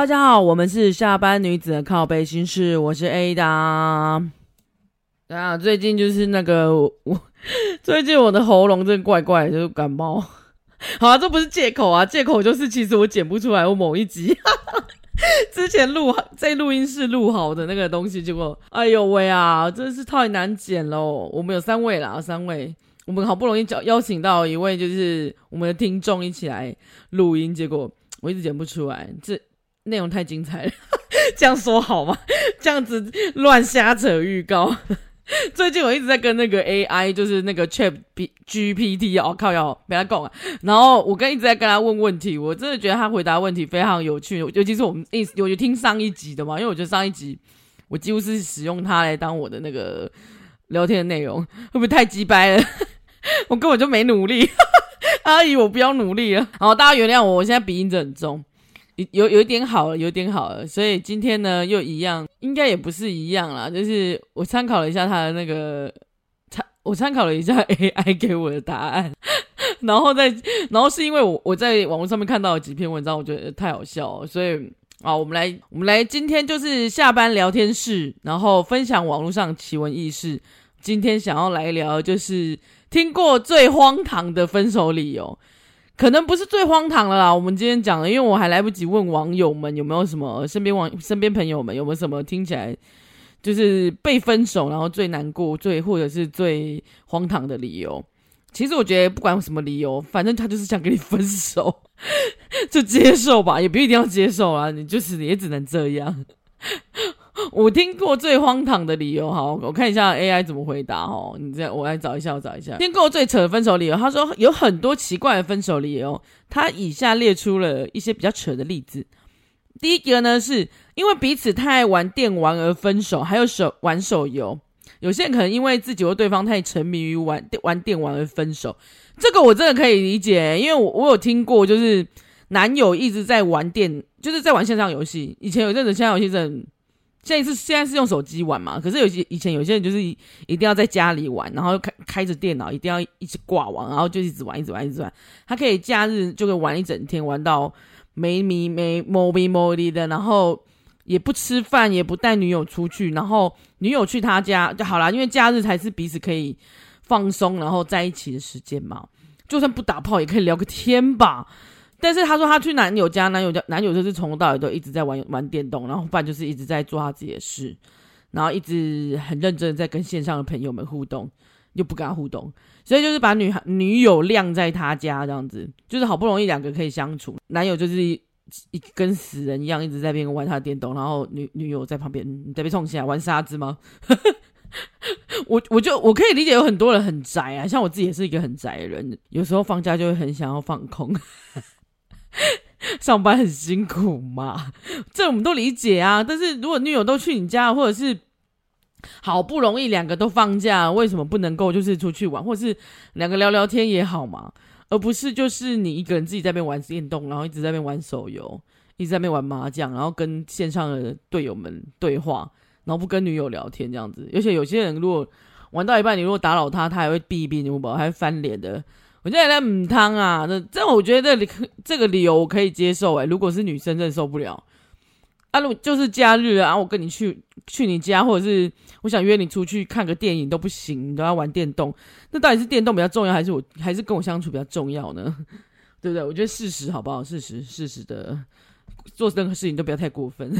大家好，我们是下班女子的靠背心事，我是 Ada。等下，最近就是那个我，最近我的喉咙真怪怪，就是感冒。好啊，这不是借口啊，借口就是其实我剪不出来我某一集 之前录在录音室录好的那个东西，结果哎呦喂啊，真是太难剪喽。我们有三位啦，三位，我们好不容易叫邀请到一位就是我们的听众一起来录音，结果我一直剪不出来，这。内容太精彩了，这样说好吗？这样子乱瞎扯预告。最近我一直在跟那个 AI，就是那个 Chat GPT 哦，靠要没他讲啊。然后我跟一直在跟他问问题，我真的觉得他回答问题非常有趣，尤其是我们一有有听上一集的嘛，因为我觉得上一集我几乎是使用它来当我的那个聊天的内容，会不会太鸡掰了？我根本就没努力，阿姨，我不要努力了。好，大家原谅我，我现在鼻音真的很重。有有一点好了，有点好了，所以今天呢又一样，应该也不是一样啦，就是我参考了一下他的那个参，我参考了一下 AI 给我的答案，然后再，然后是因为我我在网络上面看到了几篇文章，我觉得太好笑了，所以啊，我们来我们来今天就是下班聊天室，然后分享网络上奇闻异事，今天想要来聊就是听过最荒唐的分手理由。可能不是最荒唐的啦，我们今天讲的，因为我还来不及问网友们有没有什么身边网身边朋友们有没有什么听起来就是被分手然后最难过最或者是最荒唐的理由。其实我觉得不管有什么理由，反正他就是想跟你分手，就接受吧，也不一定要接受啊，你就是也只能这样。我听过最荒唐的理由，好，我看一下 AI 怎么回答哦。你这，我来找一下，我找一下。听过最扯的分手理由，他说有很多奇怪的分手理由，他以下列出了一些比较扯的例子。第一个呢，是因为彼此太爱玩电玩而分手，还有手玩手游。有些人可能因为自己或对方太沉迷于玩玩电玩而分手，这个我真的可以理解，因为我我有听过，就是男友一直在玩电，就是在玩线上游戏。以前有阵子线上游戏真的。现在是现在是用手机玩嘛？可是有些以前有些人就是一定要在家里玩，然后开开着电脑，一定要一直挂网，然后就一直玩，一直玩，一直玩。他可以假日就可以玩一整天，玩到没米没摸咪摸哩的，然后也不吃饭，也不带女友出去，然后女友去他家就好啦，因为假日才是彼此可以放松，然后在一起的时间嘛。就算不打炮，也可以聊个天吧。但是他说他去男友家，男友家男友就是从头到尾都一直在玩玩电动，然后不然就是一直在做他自己的事，然后一直很认真的在跟线上的朋友们互动，又不跟他互动，所以就是把女孩女友晾在他家这样子，就是好不容易两个可以相处，男友就是一跟死人一样一直在边玩他的电动，然后女女友在旁边你在被冲起来玩沙子吗？我我就我可以理解有很多人很宅啊，像我自己也是一个很宅的人，有时候放假就会很想要放空。上班很辛苦嘛，这我们都理解啊。但是如果女友都去你家，或者是好不容易两个都放假，为什么不能够就是出去玩，或者是两个聊聊天也好嘛？而不是就是你一个人自己在边玩电动，然后一直在边玩手游，一直在边玩麻将，然后跟线上的队友们对话，然后不跟女友聊天这样子。而且有些人如果玩到一半，你如果打扰他，他还会避一避，你还会翻脸的。我现在在母汤啊，这这我觉得这这个理由我可以接受哎，如果是女生真的受不了啊，如就是假日啊，我跟你去去你家，或者是我想约你出去看个电影都不行，你都要玩电动，那到底是电动比较重要，还是我还是跟我相处比较重要呢？对不对？我觉得事实好不好？事实事实的做任何事情都不要太过分。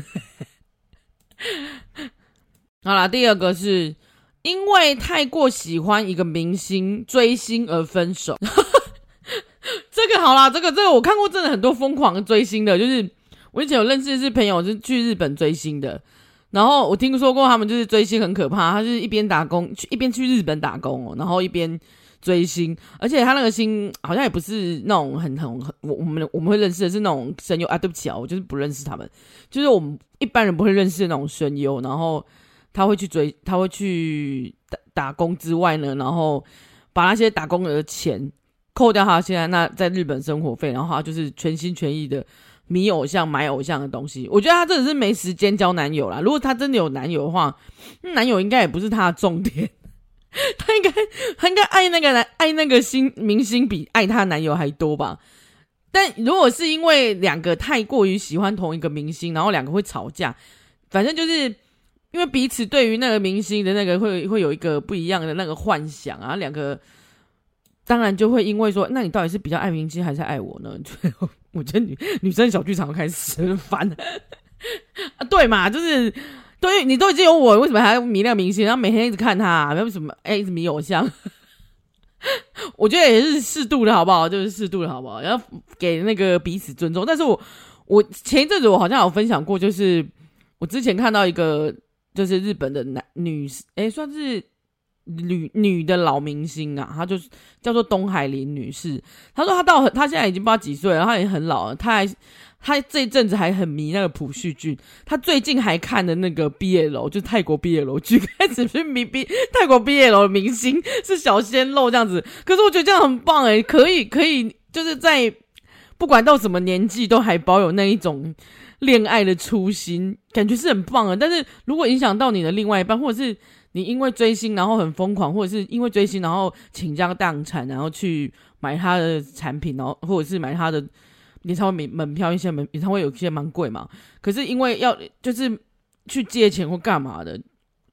好啦，第二个是。因为太过喜欢一个明星追星而分手，这个好啦，这个这个我看过，真的很多疯狂追星的，就是我以前有认识的是朋友是去日本追星的，然后我听说过他们就是追星很可怕，他是一边打工去一边去日本打工哦，然后一边追星，而且他那个星好像也不是那种很很很我我们我们会认识的是那种声优啊，对不起啊，我就是不认识他们，就是我们一般人不会认识的那种声优，然后。他会去追，他会去打打工之外呢，然后把那些打工的钱扣掉，他现在那在日本生活费，然后他就是全心全意的迷偶像、买偶像的东西。我觉得他真的是没时间交男友啦。如果他真的有男友的话，男友应该也不是他的重点，他应该他应该爱那个男爱那个星明星比爱他男友还多吧？但如果是因为两个太过于喜欢同一个明星，然后两个会吵架，反正就是因为彼此对于那个明星的那个会会有一个不一样的那个幻想啊，两个当然就会因为说，那你到底是比较爱明星还是爱我呢？最后我觉得女女生小剧场开始很烦啊，对嘛，就是对你都已经有我，为什么还要迷那个明星？然后每天一直看他，为什么哎一直迷偶像？我觉得也是适度的好不好？就是适度的好不好？然后给那个彼此尊重。但是我我前一阵子我好像有分享过，就是我之前看到一个就是日本的男女，哎，算是女女的老明星啊，她就是叫做东海林女士。她说她到她现在已经不知道几岁了，她也很老了，她还。她这一阵子还很迷那个朴叙俊，她最近还看的那个 BL，就泰国 BL 剧，开始去迷 B 泰国 BL 的明星是小鲜肉这样子。可是我觉得这样很棒诶，可以可以，就是在不管到什么年纪都还保有那一种恋爱的初心，感觉是很棒的。但是如果影响到你的另外一半，或者是你因为追星然后很疯狂，或者是因为追星然后倾家荡产，然后去买他的产品，然后或者是买他的。演唱会门门票一些门演唱会有一些蛮贵嘛，可是因为要就是去借钱或干嘛的，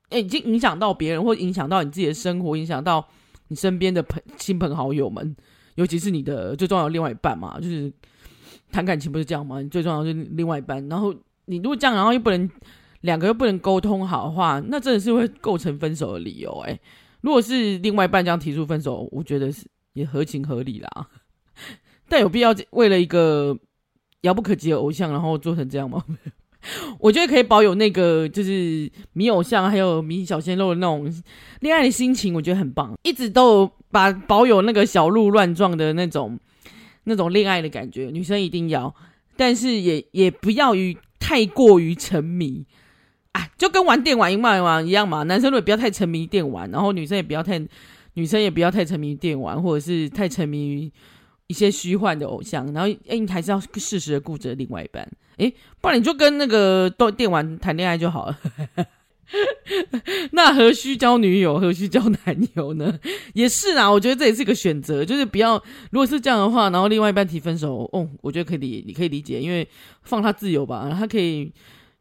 哎，已经影响到别人，或影响到你自己的生活，影响到你身边的朋亲朋好友们，尤其是你的最重要的另外一半嘛，就是谈感情不是这样吗？你最重要是另外一半，然后你如果这样，然后又不能两个又不能沟通好的话，那真的是会构成分手的理由。哎，如果是另外一半这样提出分手，我觉得是也合情合理啦。但有必要为了一个遥不可及的偶像，然后做成这样吗？我觉得可以保有那个就是迷偶像还有迷小鲜肉的那种恋爱的心情，我觉得很棒。一直都把保有那个小鹿乱撞的那种那种恋爱的感觉，女生一定要，但是也也不要于太过于沉迷啊，就跟玩电玩一样一样嘛。男生如果不要太沉迷电玩，然后女生也不要太女生也不要太沉迷电玩，或者是太沉迷于。一些虚幻的偶像，然后哎，你还是要适时的顾着另外一半，哎，不然你就跟那个都电玩谈恋爱就好了。那何须交女友，何须交男友呢？也是啊，我觉得这也是一个选择，就是不要，如果是这样的话，然后另外一半提分手，哦，我觉得可以理，你可以理解，因为放他自由吧，他可以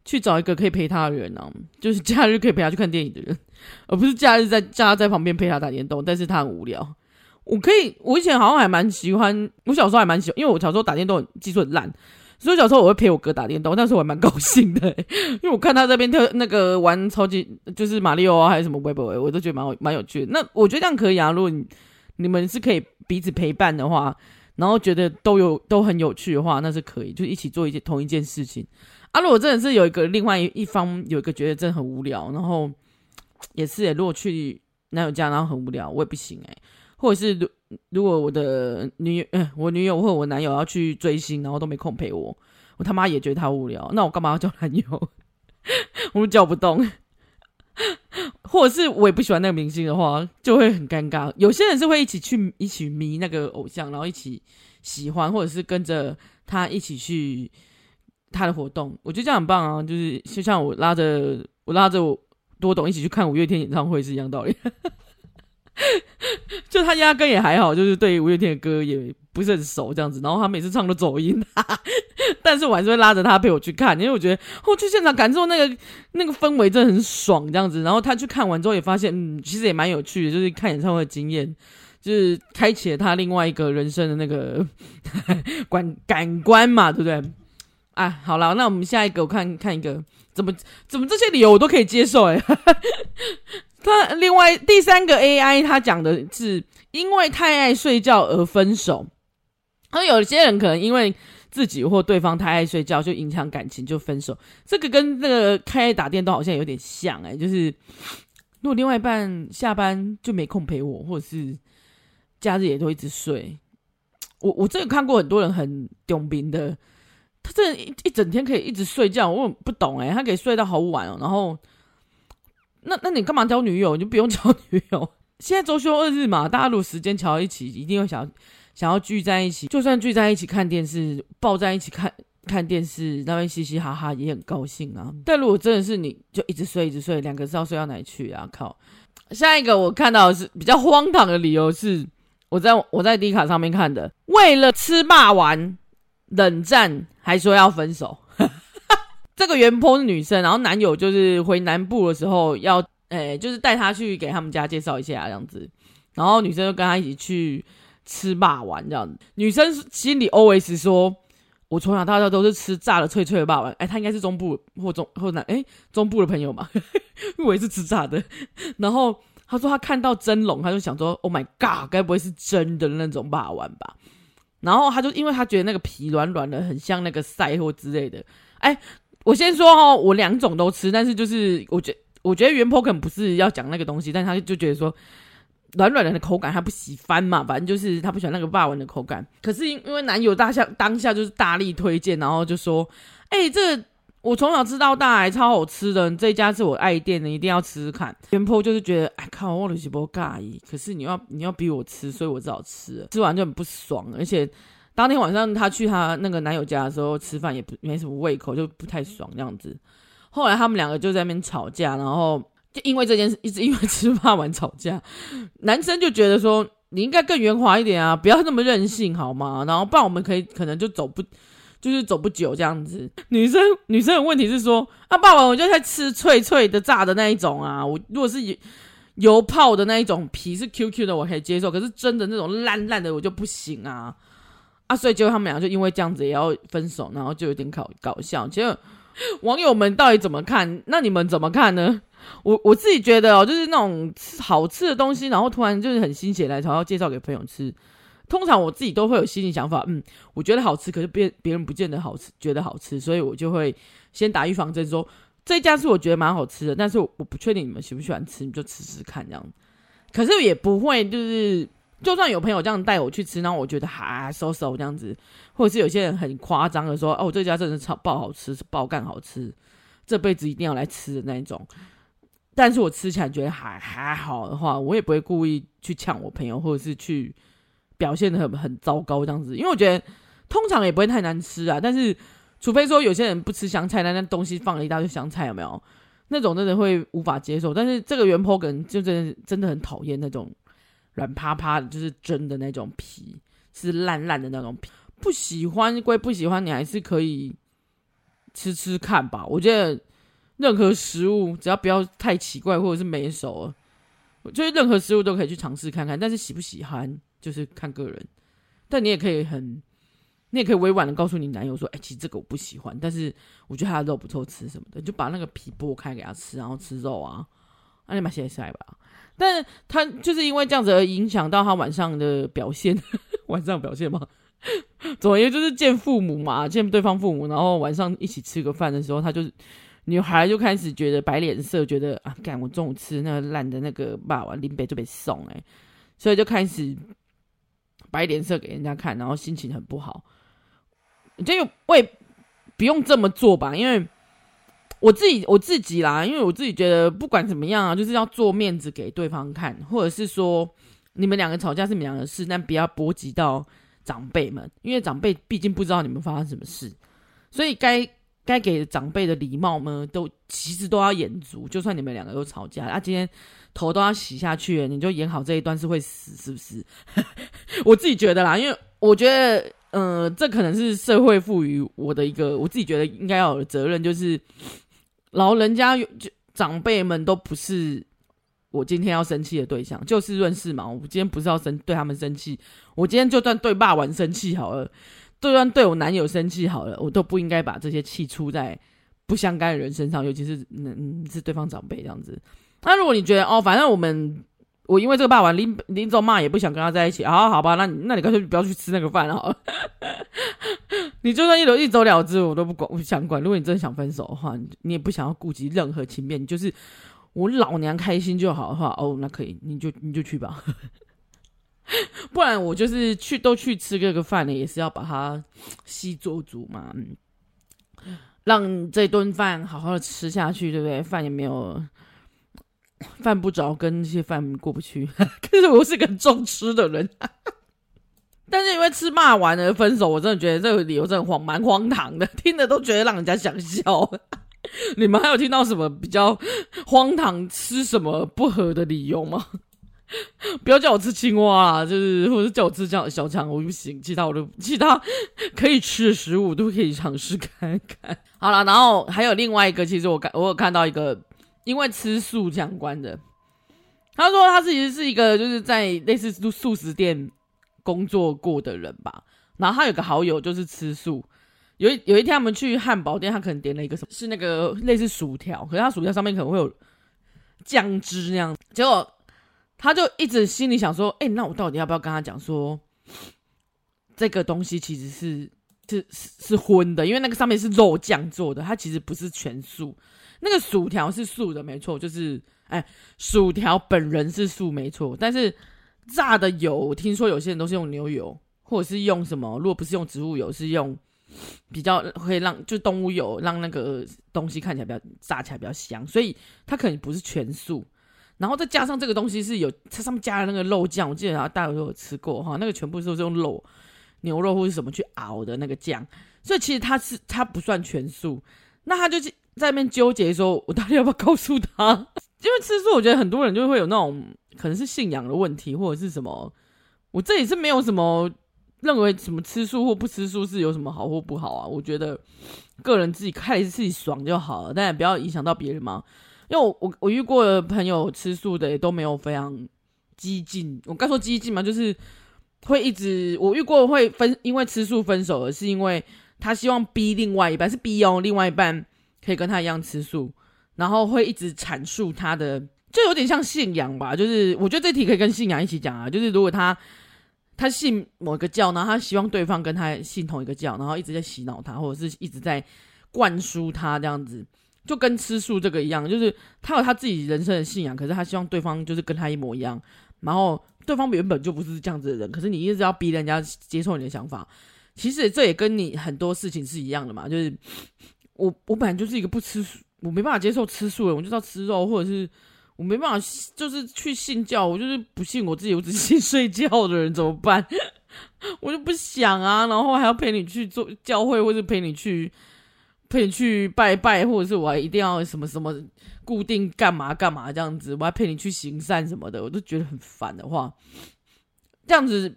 去找一个可以陪他的人啊，就是假日可以陪他去看电影的人，而不是假日在叫他在旁边陪他打电动，但是他很无聊。我可以，我以前好像还蛮喜欢，我小时候还蛮喜欢，因为我小时候打电动技术很烂，所以小时候我会陪我哥打电动，但是我还蛮高兴的，因为我看他这边跳那个玩超级就是马里奥啊，还是什么微博，我都觉得蛮蛮有趣的。那我觉得这样可以啊，如果你你们是可以彼此陪伴的话，然后觉得都有都很有趣的话，那是可以，就一起做一件同一件事情。啊，如果真的是有一个另外一方有一个觉得真的很无聊，然后也是诶，如果去男友家然后很无聊，我也不行诶。或者是如如果我的女友，呃，我女友或我男友要去追星，然后都没空陪我，我他妈也觉得他无聊，那我干嘛要叫男友？我们叫不动。或者是我也不喜欢那个明星的话，就会很尴尬。有些人是会一起去一起迷那个偶像，然后一起喜欢，或者是跟着他一起去他的活动。我觉得这样很棒啊，就是就像我拉着我拉着我多懂一起去看五月天演唱会是一样道理。就他压根也还好，就是对五月天的歌也不是很熟这样子，然后他每次唱都走音，但是我还是会拉着他陪我去看，因为我觉得我去现场感受那个那个氛围真的很爽这样子。然后他去看完之后也发现，嗯，其实也蛮有趣的，就是看演唱会的经验，就是开启了他另外一个人生的那个 感感官嘛，对不对？啊，好了，那我们下一个我看看一个，怎么怎么这些理由我都可以接受哎。他另外第三个 AI，他讲的是因为太爱睡觉而分手。而有些人可能因为自己或对方太爱睡觉，就影响感情就分手。这个跟那个开打电动好像有点像哎、就是如果另外一半下班就没空陪我，或者是假日也都一直睡。我我真的看过很多人很顶兵的，他这一一整天可以一直睡觉，我不懂哎、他可以睡到好晚哦，然后。那那你干嘛交女友？你就不用交女友。现在周休二日嘛，大家如果时间乔一起，一定会想想要聚在一起。就算聚在一起看电视，抱在一起看看电视，那边嘻嘻哈哈也很高兴啊。但如果真的是你就一直睡一直睡，两个是要睡到哪里去啊？靠！下一个我看到的是比较荒唐的理由是，我在我在 D 卡上面看的，为了吃霸丸冷战，还说要分手。这个原 po 是女生，然后男友就是回南部的时候要，诶、就是带她去给他们家介绍一下这样子，然后女生就跟他一起去吃霸丸这样子。女生心里 always 说。我从小到大都是吃炸的脆脆的霸王，哎，他应该是中部或中或南，哎，中部的朋友嘛，我也是吃炸的。然后他说他看到真龙，他就想说，Oh my god，该不会是真的那种霸王吧？然后他就因为他觉得那个皮软软的，很像那个赛或之类的。哎，我先说哦，我两种都吃，但是就是我觉我觉得原 po 可能不是要讲那个东西，但他就觉得说。软软的口感，他不喜欢嘛？反正就是他不喜欢那个霸王的口感。可是因因为男友大下当下就是大力推荐，然后就说：“哎、欸，这我从小吃到大，还超好吃的。这家是我爱店的，一定要吃吃看。”原 po 就是觉得：“哎靠，我的是不介意。”可是你要你要逼我吃，所以我只好吃。吃完就很不爽，而且当天晚上他去他那个男友家的时候吃饭也不没什么胃口，就不太爽这样子。后来他们两个就在那边吵架，然后。就因为这件事，一直因为吃霸王吵架，男生就觉得说你应该更圆滑一点啊，不要那么任性好吗？然后不然我们可以可能就走不，就是走不久这样子。女生女生的问题是说啊，霸王我就在吃脆脆的炸的那一种啊，我如果是油油泡的那一种皮是 Q Q 的我可以接受，可是真的那种烂烂的我就不行啊啊！所以结果他们俩就因为这样子也要分手，然后就有点搞搞笑。结果网友们到底怎么看？那你们怎么看呢？我我自己觉得哦，就是那种好吃的东西，然后突然就是很心血来潮要介绍给朋友吃。通常我自己都会有心理想法，嗯，我觉得好吃，可是别别人不见得好吃，觉得好吃，所以我就会先打预防针，说这家是我觉得蛮好吃的，但是我我不确定你们喜不喜欢吃，你就吃吃看这样。可是也不会就是，就算有朋友这样带我去吃，然后我觉得哈收收这样子，或者是有些人很夸张的说，哦，这家真的超爆好吃，爆干好吃，这辈子一定要来吃的那一种。但是我吃起来觉得还还好的话，我也不会故意去呛我朋友，或者是去表现的很很糟糕这样子，因为我觉得通常也不会太难吃啊。但是除非说有些人不吃香菜，那那东西放了一大堆香菜，有没有？那种真的会无法接受。但是这个原坡梗就真的真的很讨厌那种软趴趴的，就是真的那种皮是烂烂的那种皮，不喜欢归不喜欢，你还是可以吃吃看吧。我觉得。任何食物只要不要太奇怪或者是没熟了，我觉得任何食物都可以去尝试看看。但是喜不喜欢就是看个人。但你也可以很，你也可以委婉的告诉你男友说：“哎、其实这个我不喜欢，但是我觉得他的肉不错吃什么的，就把那个皮剥开给他吃，然后吃肉啊，那你把写下来吧。”但他就是因为这样子而影响到他晚上的表现，晚上表现吗？总而言之就是见父母嘛，见对方父母，然后晚上一起吃个饭的时候，他就。女孩就开始觉得摆脸色，觉得啊，干我中午吃那个烂的那个霸王林北就被送哎，所以就开始摆脸色给人家看，然后心情很不好。就我也不用这么做吧，因为我自己我自己啦，因为我自己觉得不管怎么样啊，就是要做面子给对方看，或者是说你们两个吵架是你们两个事，但不要波及到长辈们，因为长辈毕竟不知道你们发生什么事，所以该。该给长辈的礼貌呢，都其实都要演足。就算你们两个都吵架，啊，今天头都要洗下去，你就演好这一段是会死，是不是？我自己觉得啦，因为我觉得，嗯、这可能是社会赋予我的一个，我自己觉得应该要有的责任，就是老人家就长辈们都不是我今天要生气的对象，就事论事嘛。我今天不是要生对他们生气，我今天就算对霸王生气好了。就算对我男友生气好了，我都不应该把这些气出在不相干的人身上，尤其是嗯是对方长辈这样子。那如果你觉得哦，反正我们我因为这个霸王临临走骂也不想跟他在一起，好好吧，那你那你干脆不要去吃那个饭好了。你就算一走一走了之，我都不管，我不想管。如果你真的想分手的话，你也不想要顾及任何情面，你就是我老娘开心就好的话，哦，那可以，你就你就去吧。不然我就是去都去吃这个饭呢，也是要把它细做足嘛，嗯让这顿饭好好的吃下去，对不对？饭也没有犯不着跟这些饭过不去。可是我是个重吃的人，但是因为吃骂完而分手，我真的觉得这个理由真的荒蛮荒唐的，听着都觉得让人家想笑。你们还有听到什么比较荒唐吃什么不合的理由吗？不要叫我吃青蛙啊，就是或者叫我吃这样的小强，我不行。其他我都其他可以吃的食物都可以尝试看看。好了，然后还有另外一个，其实我看我有看到一个，因为吃素相关的，他说他自己是一个就是在类似素食店工作过的人吧。然后他有个好友就是吃素，有一有一天他们去汉堡店，他可能点了一个什么，是那个类似薯条，可是他薯条上面可能会有酱汁那样，结果。他就一直心里想说：“哎、那我到底要不要跟他讲说，这个东西其实是是是荤的，因为那个上面是肉酱做的，它其实不是全素。那个薯条是素的，没错，就是哎、薯条本人是素，没错。但是炸的油，我听说有些人都是用牛油，或者是用什么，如果不是用植物油，是用比较会让就动物油，让那个东西看起来比较炸起来比较香，所以它可能不是全素。”然后再加上这个东西是有，它上面加了那个肉酱，我记得大家都有吃过哈，那个全部都是用肉、牛肉或者什么去熬的那个酱，所以其实它是它不算全素。那他就在那边纠结说，我到底要不要告诉他？因为吃素，我觉得很多人就会有那种可能是信仰的问题，或者是什么。我这里是没有什么认为什么吃素或不吃素是有什么好或不好啊。我觉得个人自己开自己爽就好了，但也不要影响到别人嘛。因为我我我遇过的朋友吃素的也都没有非常激进，我该说激进嘛，就是会一直我遇过会分，因为吃素分手的是因为他希望逼另外一半是逼哦，另外一半可以跟他一样吃素，然后会一直阐述他的，就有点像信仰吧，就是我觉得这题可以跟信仰一起讲啊，就是如果他他信某个教，然后他希望对方跟他信同一个教，然后一直在洗脑他，或者是一直在灌输他这样子。就跟吃素这个一样，就是他有他自己人生的信仰，可是他希望对方就是跟他一模一样。然后对方原本就不是这样子的人，可是你一直要逼人家接受你的想法。其实这也跟你很多事情是一样的嘛。就是我我本来就是一个不吃素，我没办法接受吃素的，我就要吃肉，或者是我没办法就是去信教，我就是不信我自己，我只信睡觉的人怎么办？我就不想啊，然后还要陪你去做教会，或者陪你去。陪你去拜拜，或者是我还一定要什么什么固定干嘛干嘛这样子，我还陪你去行善什么的，我都觉得很烦的话，这样子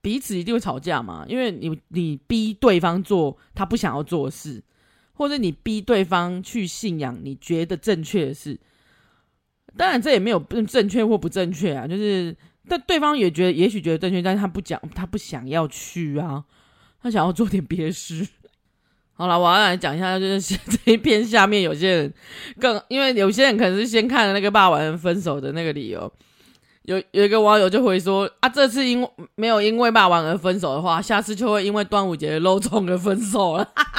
彼此一定会吵架嘛。因为你你逼对方做他不想要做的事，或者你逼对方去信仰你觉得正确的事，当然这也没有正确或不正确啊，就是但对方也觉得也许觉得正确，但是他不讲，他不想要去啊，他想要做点别的事。好了，我要来讲一下，就是 这一篇下面有些人更，因为有些人可能是先看了那个霸王分手的那个理由，有有一个网友就会说啊，这次因没有因为霸王而分手的话，下次就会因为端午节的肉粽而分手了。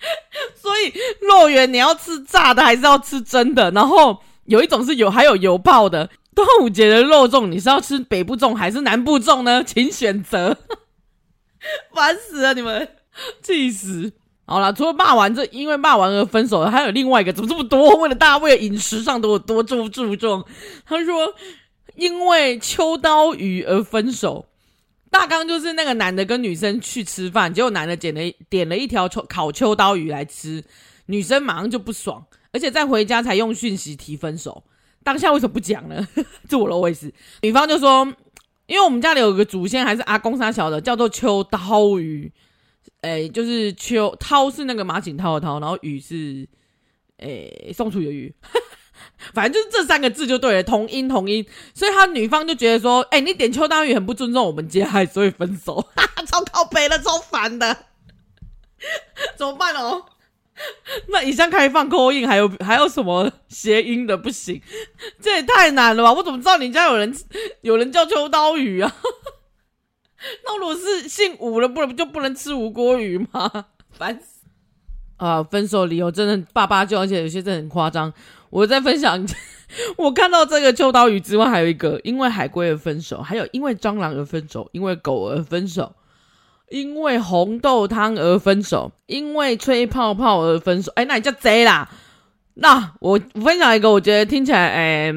所以肉圆你要吃炸的还是要吃真的？然后有一种是有还有油泡的。端午节的肉粽你是要吃北部粽还是南部粽呢？请选择。烦死了你们，气死！好了，除了骂完这因为骂完而分手的，还有另外一个，怎么这么多？为了大家为了饮食上都有多注注重。他说，因为秋刀鱼而分手。大纲就是那个男的跟女生去吃饭，结果男的点了点了一条秋烤秋刀鱼来吃，女生马上就不爽，而且再回家才用讯息提分手。当下为什么不讲呢？这我的位置。女方就说，因为我们家里有个祖先还是阿公杀小的，叫做秋刀鱼。哎、就是秋涛是那个马景涛的涛，然后雨是哎、欸、宋楚瑜的瑜，反正就是这三个字就对了，同音同音，所以他女方就觉得说，哎、欸，你点秋刀鱼很不尊重我们家，所以分手，哈哈，超靠北了，超烦的，怎么办哦？那以上开放 call in，还有还有什么谐音的不行？这也太难了吧？我怎么知道你家有人有人叫秋刀鱼啊？那如果是姓吴的，不能就不能吃吴郭鱼吗？烦死！啊，分手理由真的爸爸就，而且有些真的很夸张。我在分享，我看到这个秋刀鱼之外，还有一个因为海龟而分手，还有因为蟑螂而分手，因为狗而分手，因为红豆汤而分手，因为吹泡泡而分手。哎，那你叫贼啦！那我分享一个，我觉得听起来，哎，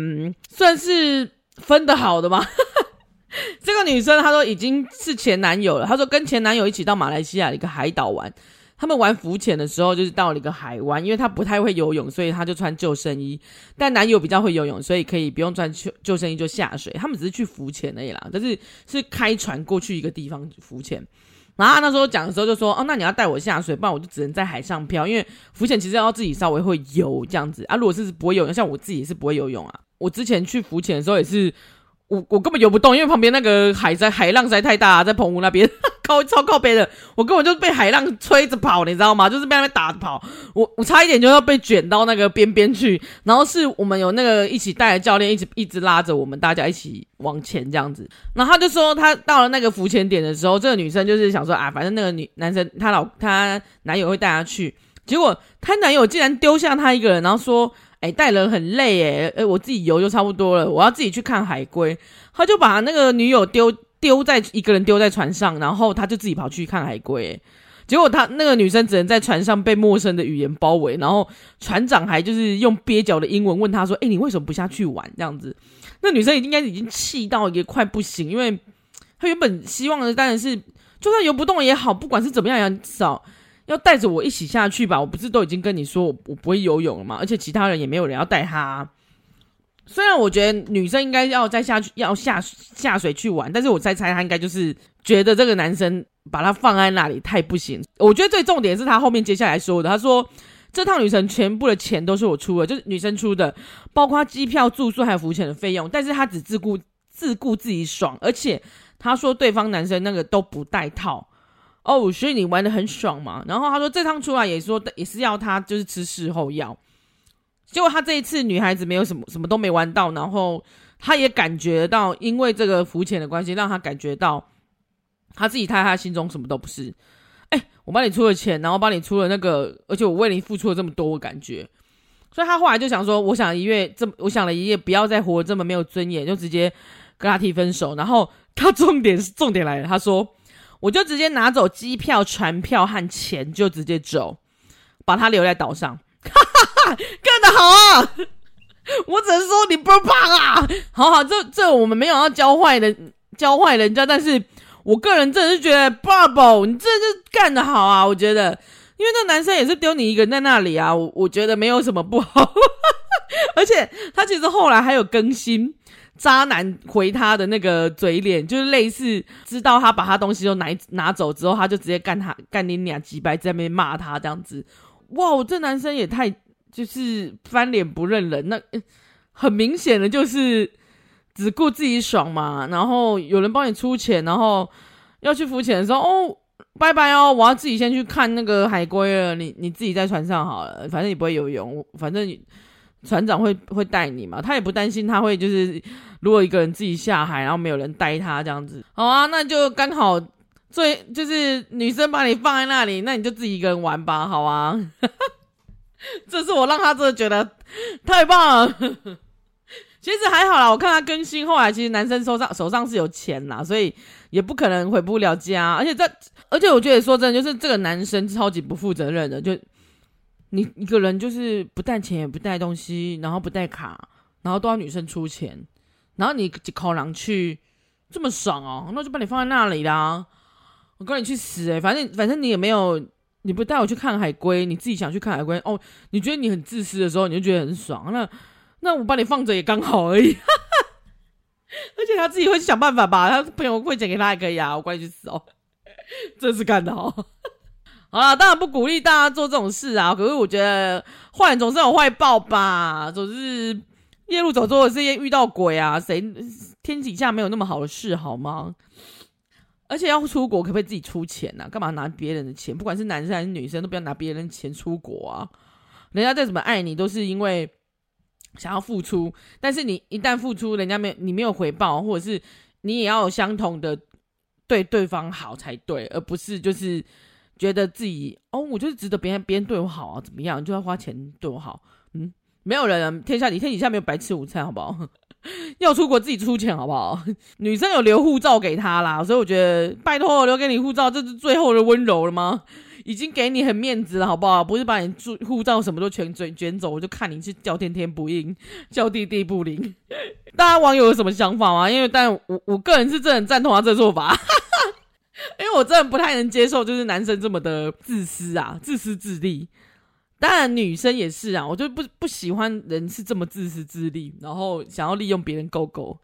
算是分得好的吗？这个女生她说已经是前男友了。她说跟前男友一起到马来西亚一个海岛玩，他们玩浮潜的时候，就是到了一个海湾，因为他不太会游泳，所以他就穿救生衣。但男友比较会游泳，所以可以不用穿救救生衣就下水。他们只是去浮潜而已啦，但是是开船过去一个地方浮潜。然后他那时候讲的时候就说：“哦，那你要带我下水，不然我就只能在海上漂。因为浮潜其实要自己稍微会游这样子啊。如果是不会游泳，像我自己也是不会游泳啊。我之前去浮潜的时候也是。”我我根本游不动，因为旁边那个海在海浪实在太大，在澎湖那边 靠超靠边的，我根本就被海浪吹着跑，你知道吗？就是被那边打跑，我我差一点就要被卷到那个边边去。然后是我们有那个一起带的教练，一直一直拉着我们大家一起往前这样子。然后他就说，他到了那个浮潜点的时候，这个女生就是想说啊，反正那个女男生他老他男友会带她去，结果他男友竟然丢下他一个人，然后说。哎，带人很累哎，哎，我自己游就差不多了，我要自己去看海龟。他就把那个女友丢丢在一个人丢在船上，然后他就自己跑去看海龟。结果他那个女生只能在船上被陌生的语言包围，然后船长还就是用蹩脚的英文问他说：“哎，你为什么不下去玩？”这样子，那女生应该已经气到也快不行，因为她原本希望的当然是就算游不动也好，不管是怎么样也少。要带着我一起下去吧？我不是都已经跟你说我我不会游泳了吗？而且其他人也没有人要带他。虽然我觉得女生应该要再下去，要下下水去玩，但是我猜猜他应该就是觉得这个男生把他放在那里太不行。我觉得最重点是他后面接下来说的，他说这趟旅程全部的钱都是我出的，就是女生出的，包括机票、住宿还有浮潜的费用，但是他只自顾自顾自己爽，而且他说对方男生那个都不带套。哦，所以你玩的很爽嘛？然后他说这趟出来也说也是要他就是吃事后药，结果他这一次女孩子没有什么什么都没玩到，然后他也感觉到因为这个浮潜的关系，让他感觉到他自己在他心中什么都不是。哎，我帮你出了钱，然后帮你出了那个，而且我为你付出了这么多，我感觉，所以他后来就想说，我想一夜这么，我想了一夜，不要再活这么没有尊严，就直接跟他提分手。然后他重点是重点来了，他说。我就直接拿走机票、船票和钱，就直接走，把他留在岛上。哈哈哈，干得好啊！我只能说你不棒啊！好好，这这我们没有要教坏人，教坏人家，但是我个人真的是觉得 bubble，你这是干得好啊！我觉得，因为那男生也是丢你一个人在那里啊，我我觉得没有什么不好，而且他其实后来还有更新。渣男回他的那个嘴脸，就是类似知道他把他东西都拿拿走之后，他就直接干他干你俩几百，在那边骂他这样子。哇，这男生也太就是翻脸不认人，那很明显的就是只顾自己爽嘛。然后有人帮你出钱，然后要去浮潜的时候，哦，拜拜哦，我要自己先去看那个海龟了。你你自己在船上好了，反正你不会游泳，反正你。船长会会带你嘛？他也不担心他会就是，如果一个人自己下海，然后没有人带他这样子，好啊，那就刚好最就是女生把你放在那里，那你就自己一个人玩吧，好啊。这是我让他真的觉得太棒了。其实还好啦，我看他更新后来，其实男生手上手上是有钱啦，所以也不可能回不了家。而且这，而且我觉得说真的，就是这个男生超级不负责任的，就。你一个人就是不带钱也不带东西，然后不带卡，然后都要女生出钱，然后你考狼去这么爽哦，那就把你放在那里啦。我跟你去死诶、反正反正你也没有，你不带我去看海龟，你自己想去看海龟哦。你觉得你很自私的时候，你就觉得很爽。那那我把你放着也刚好而已，而且他自己会想办法吧，他朋友会捡给他也可以啊。我管你去死哦，这是干的好。好啦，当然不鼓励大家做这种事啊。可是我觉得坏人总是有坏报吧，总是夜路走多的是遇到鬼啊。谁天底下没有那么好的事好吗？而且要出国，可不可以自己出钱啊？干嘛拿别人的钱？不管是男生还是女生，都不要拿别人的钱出国啊。人家再怎么爱你，都是因为想要付出。但是你一旦付出，人家没你没有回报，或者是你也要有相同的对对方好才对，而不是就是。觉得自己哦，我就是值得别人别人对我好啊，怎么样就要花钱对我好？嗯，没有人天下，你天底下没有白吃午餐，好不好？要出国自己出钱，好不好？女生有留护照给他啦，所以我觉得拜托我留给你护照，这是最后的温柔了吗？已经给你很面子了，好不好？不是把你住护照什么都全卷卷走，我就看你是叫天天不应，叫地地不灵。大家网友有什么想法吗？因为但我我个人是真的很赞同他这做法。因为我真的不太能接受，就是男生这么的自私啊，自私自利。当然女生也是啊，我就不不喜欢人是这么自私自利，然后想要利用别人勾勾，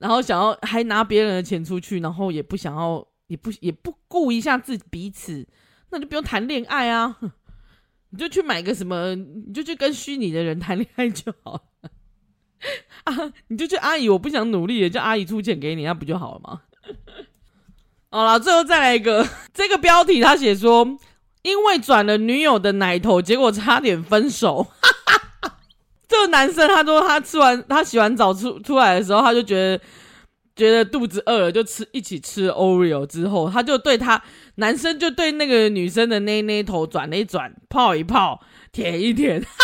然后想要还拿别人的钱出去，然后也不想要，也不也不顾一下自彼此，那就不用谈恋爱啊，你就去买个什么，你就去跟虚拟的人谈恋爱就好了 啊，你就去阿姨，我不想努力了，叫阿姨出钱给你，那不就好了吗？好了，最后再来一个。这个标题他写说，因为转了女友的奶头，结果差点分手。这个男生他说，他吃完他洗完澡出出来的时候，他就觉得觉得肚子饿了，就吃一起吃 Oreo 之后，他就对他男生就对那个女生的内内头转了一转，泡一泡，舔一舔。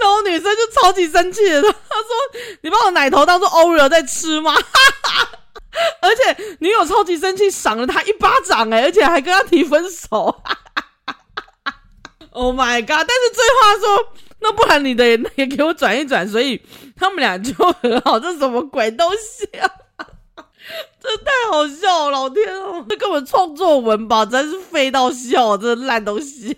然后女女生就超级生气的，她说：“你把我奶头当做 Oreo 在吃吗？”哈 哈而且女友超级生气，赏了他一巴掌，哎，而且还跟他提分手。Oh my god！但是最后他说：“那不然你的也，也给我转一转。”所以他们俩就和好。这什么鬼东西啊？这太好笑了，老天哦！这根本创作文吧，真是废到笑，这烂东西。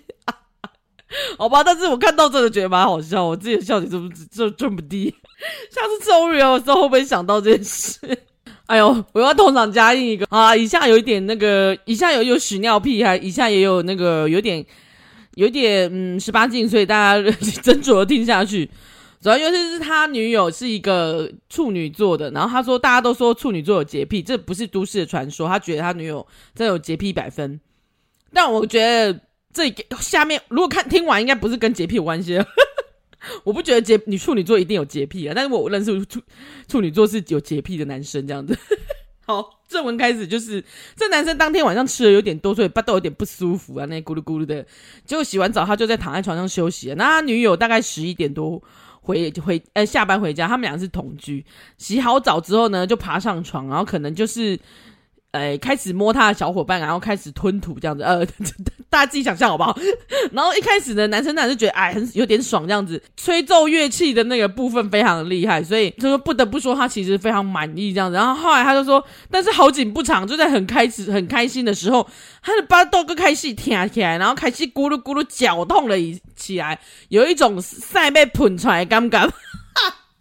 好吧，但是我看到真的觉得蛮好笑，我自己的笑点这么这这么低。下次吃 Oreo 的时候会不会想到这件事？哎呦，我要同场加映一个啊！以下有一点那个，以下有有屎尿屁，还以下也有那个有点有点嗯十八禁，所以大家斟酌的听下去。主要尤其是他女友是一个处女座的，然后他说大家都说处女座有洁癖，这不是都市的传说，他觉得他女友真有洁癖百分，但我觉得。这下面如果看听完，应该不是跟洁癖有关系。我不觉得洁女处女座一定有洁癖啊，但是我认识处处女座是有洁癖的男生这样子。好，正文开始就是这男生当天晚上吃的有点多，所以巴豆有点不舒服啊，那咕噜咕噜的。结果洗完澡，他就在躺在床上休息。那他女友大概十一点多回回呃下班回家，他们俩是同居。洗好澡之后呢，就爬上床，然后可能就是。哎，开始摸他的小伙伴，然后开始吞吐这样子，呃，大家自己想象好不好？然后一开始呢，男生当然就觉得哎，很有点爽这样子，吹奏乐器的那个部分非常厉害，所以就说不得不说他其实非常满意这样子。然后后来他就说，但是好景不长，就在很开始很开心的时候，他的巴豆哥开始挺起来，然后开始咕噜咕噜绞痛了一起来，有一种塞被喷出来的感。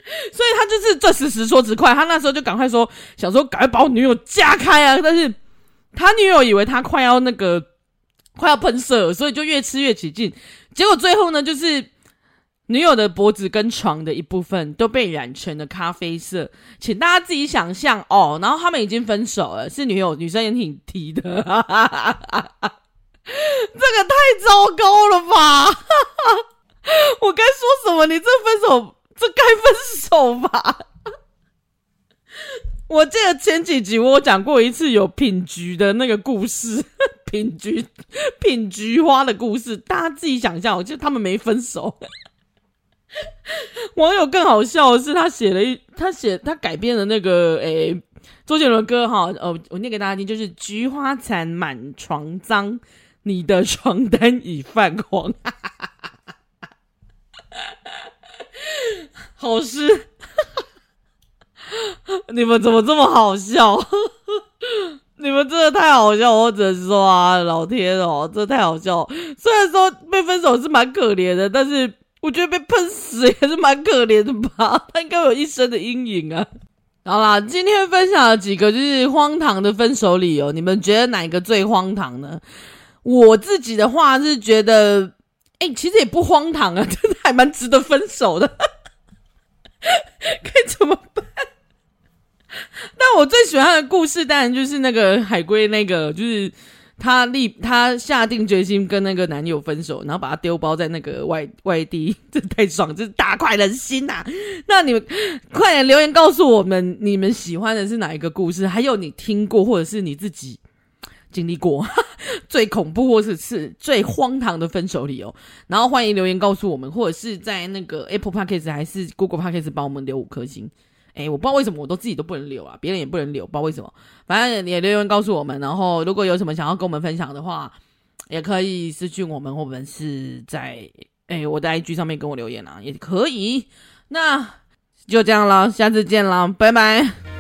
所以他就是这时时说时快，他那时候就赶快说，想说赶快把我女友架开啊！但是他女友以为他快要那个快要喷射，所以就越吃越起劲。结果最后呢，就是女友的脖子跟床的一部分都被染成了咖啡色，请大家自己想象哦。然后他们已经分手了，是女友女生也挺提的，这个太糟糕了吧！我该说什么？你这分手。这该分手吧？我记得前几集我讲过一次有品菊的那个故事，品菊品菊花的故事，大家自己想象。我记得他们没分手。网友更好笑的是，他写了一，他写他改编的那个诶，周杰伦歌哈，哦，我念给大家听，就是菊花残满床脏，你的床单已泛黄。好事，你们怎么这么好笑？你们真的太好笑，我只能说啊，老天哦，这太好笑。虽然说被分手是蛮可怜的，但是我觉得被喷死也是蛮可怜的吧？他应该有一生的阴影啊。好啦，今天分享了几个就是荒唐的分手理由，你们觉得哪个最荒唐呢？我自己的话是觉得，哎、其实也不荒唐啊，真的还蛮值得分手的。该怎么办？但我最喜欢的故事，当然就是那个海龟，那个就是他立他下定决心跟那个男友分手，然后把他丢包在那个外外地，这太爽，这大快人心呐、啊！那你们快点留言告诉我们，你们喜欢的是哪一个故事？还有你听过或者是你自己经历过最恐怖或是是最荒唐的分手理由，然后欢迎留言告诉我们，或者是在那个 Apple Podcast 还是 Google Podcast 帮我们留五颗星。诶，我不知道为什么我都自己都不能留啊，别人也不能留，不知道为什么。反正也留言告诉我们，然后如果有什么想要跟我们分享的话，也可以私讯我们，或者是在诶我的 IG 上面跟我留言啊，也可以。那就这样了，下次见了，拜拜。